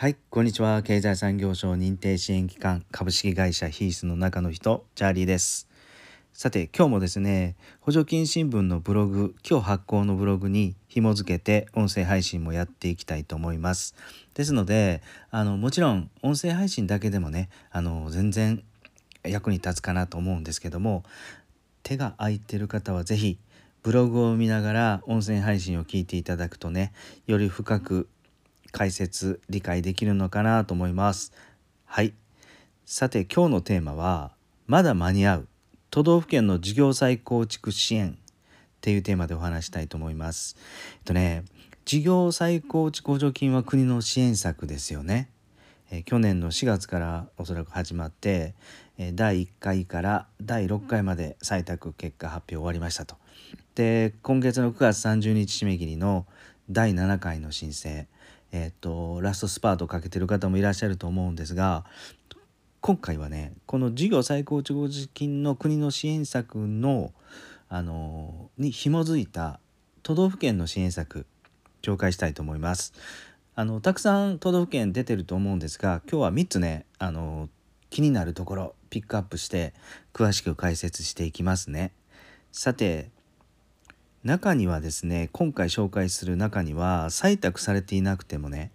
はい、こんにちは。経済産業省認定支援機関株式会社ヒースの中の人、チャーリーです。さて、今日もですね、補助金新聞のブログ、今日発行のブログに紐付けて音声配信もやっていきたいと思います。ですので、あのもちろん音声配信だけでもね、あの全然役に立つかなと思うんですけども、手が空いてる方は是非ブログを見ながら音声配信を聞いていただくとね、より深く解説理解できるのかなと思います。はい。さて今日のテーマはまだ間に合う。都道府県の事業再構築支援っていうテーマでお話したいと思います。えっとね事業再構築補助金は国の支援策ですよね。え去年の4月からおそらく始まってえ第1回から第6回まで採択結果発表終わりましたと。で今月の9月30日締め切りの第7回の申請。えーと、ラストスパートをかけてる方もいらっしゃると思うんですが今回はねこの事業再構築資金の国の支援策のあのに紐づいた都道府県の支援策紹介したいと思います。あのたくさん都道府県出てると思うんですが今日は3つねあの気になるところピックアップして詳しく解説していきますね。さて中にはですね今回紹介する中には採択されていなくてもね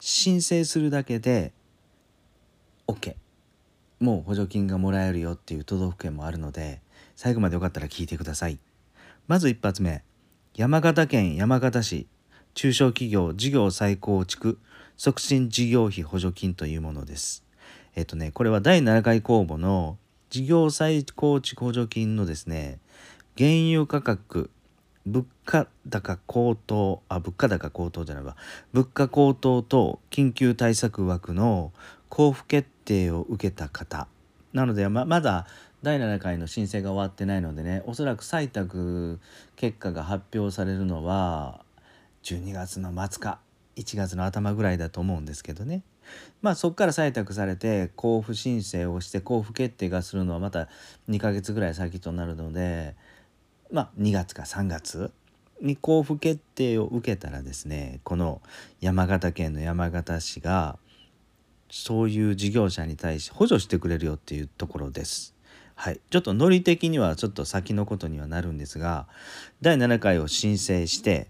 申請するだけで OK もう補助金がもらえるよっていう都道府県もあるので最後までよかったら聞いてください。まず一発目。山形県山形市。中小企業事業再構築促進事業費補助金というものです。えっとねこれは第7回公募の事業再構築補助金のですね原油価格物価高高騰あ物価高高騰じゃないわ。物価高騰と緊急対策枠の交付決定を受けた方。なのでままだ第7回の申請が終わってないのでねおそらく採択結果が発表されるのは12月の末か1月の頭ぐらいだと思うんですけどね。まあそこから採択されて交付申請をして交付決定がするのはまた2ヶ月ぐらい先となるのでまあ、2月か3月に交付決定を受けたらですねこの山形県の山形市がそういう事業者に対し補助してくれるよっていうところです。はい、ちょっとノリ的にはちょっと先のことにはなるんですが第7回を申請して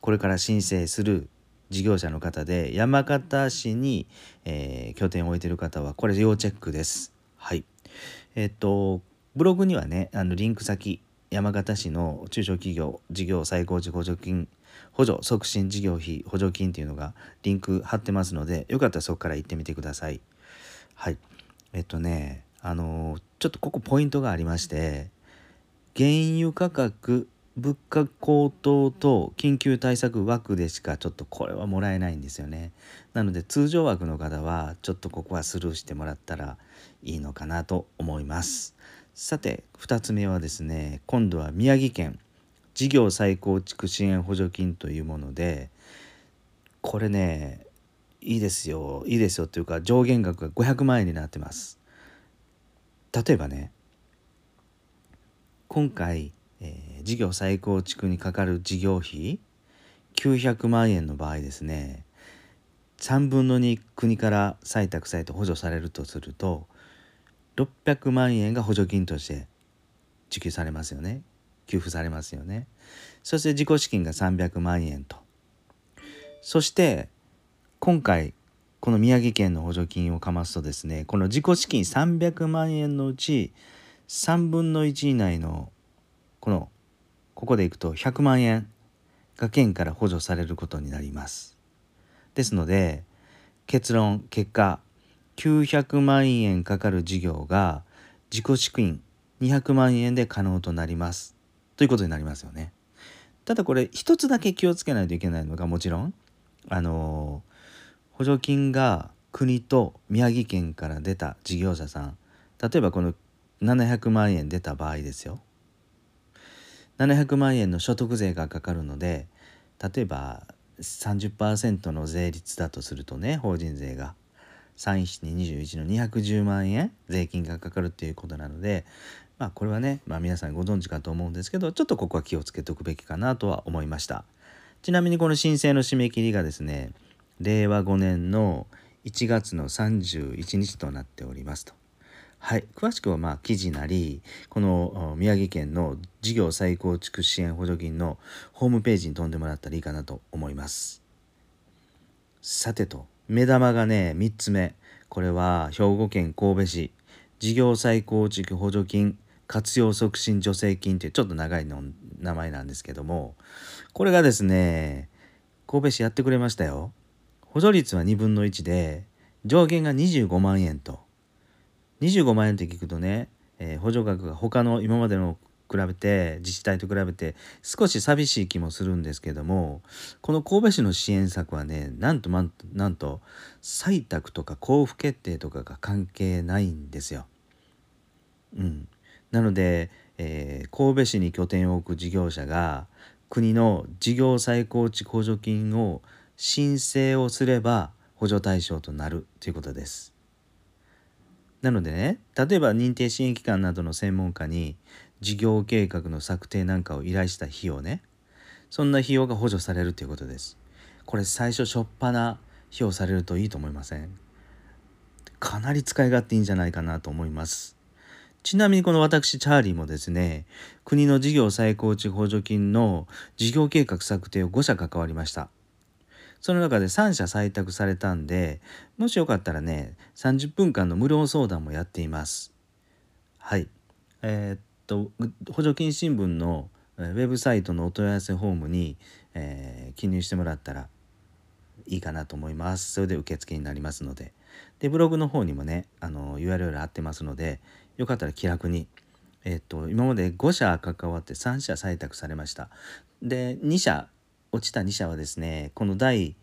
これから申請する事業者の方で山形市に、えー、拠点を置いてる方はこれ要チェックです。はいえっとブログにはねあのリンク先山形市の中小企業事業再構築補助金補助促進事業費補助金っていうのがリンク貼ってますのでよかったらそこから行ってみてください。はいえっとねあのちょっとここポイントがありまして原油価格物価高騰と緊急対策枠でしかちょっとこれはもらえないんですよね。なので通常枠の方はちょっとここはスルーしてもらったらいいのかなと思います。さて2つ目はですね今度は宮城県事業再構築支援補助金というものでこれねいいですよいいですよというか上限額が500万円になってます。例えばね今回、えー、事業再構築にかかる事業費900万円の場合ですね3分の2国から採択されて補助されるとすると600万円が補助金として支給されますよね。給付されますよね。そして自己資金が300万円と。そして今回この宮城県の補助金をかますとですねこの自己資金300万円のうち3分の1以内のこのここでいくと100万円が県から補助されることになります。ですので結論結果900万円かかる事業が自己資金200万円で可能となります。ということになりますよね。ただこれ一つだけ気をつけないといけないのがもちろんあの補助金が国と宮城県から出た事業者さん。例えばこの700万円出た場合ですよ。700万円の所得税がかかるので例えば30%の税率だとするとね法人税が。31221の210万円税金がかかるっていうことなのでまあこれはね、まあ、皆さんご存知かと思うんですけどちょっとここは気をつけておくべきかなとは思いましたちなみにこの申請の締め切りがですね令和5年の1月の31日となっておりますと。はい、詳しくはまあ記事なりこの宮城県の事業再構築支援補助金のホームページに飛んでもらったらいいかなと思います。さてと目玉がね3つ目。これは兵庫県神戸市。事業再構築補助金活用促進助成金ってちょっと長いの名前なんですけども。これがですね神戸市やってくれましたよ。補助率は2分の1で上限が25万円と。25万円って聞くとね、えー、補助額が他の今までの比べて自治体と比べて少し寂しい気もするんですけどもこの神戸市の支援策はねなんとなんと採択とか交付決定とかが関係ないんですよ。うん、なので、えー、神戸市に拠点を置く事業者が国の事業再構築補助金を申請をすれば補助対象となるということです。なのでね例えば認定支援機関などの専門家に事業計画の策定なんかを依頼した費用ねそんな費用が補助されるということです。これ最初しょっぱな費用されるといいと思いませんかなり使い勝手いいんじゃないかなと思います。ちなみにこの私チャーリーもですね国の事業再構築補助金の事業計画策定を5社関わりました。その中で3社採択されたんで、もしよかったらね、30分間の無料相談もやっています。はい。えー、っと、補助金新聞のウェブサイトのお問い合わせフォームに、えー、記入してもらったらいいかなと思います。それで受付になりますので。で、ブログの方にもね、あの、URL 貼ってますので、よかったら気楽に。えっと、今まで5社関わって3社採択されました。で、2社落ちた2社はですねこの第、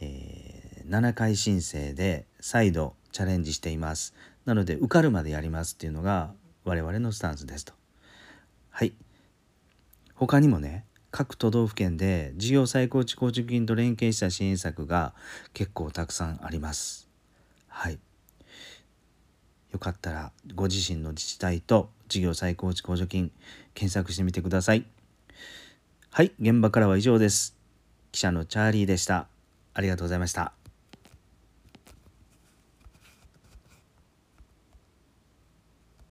えー、7回申請で再度チャレンジしていますなので受かるまでやりますっていうのが我々のスタンスですとはい他にもね各都道府県で事業再構築構築金と連携した支援策が結構たくさんありますはいよかったらご自身の自治体と事業再構築補助金検索してみてください。はい、現場からは以上です。記者のチャーリーでした。ありがとうございました。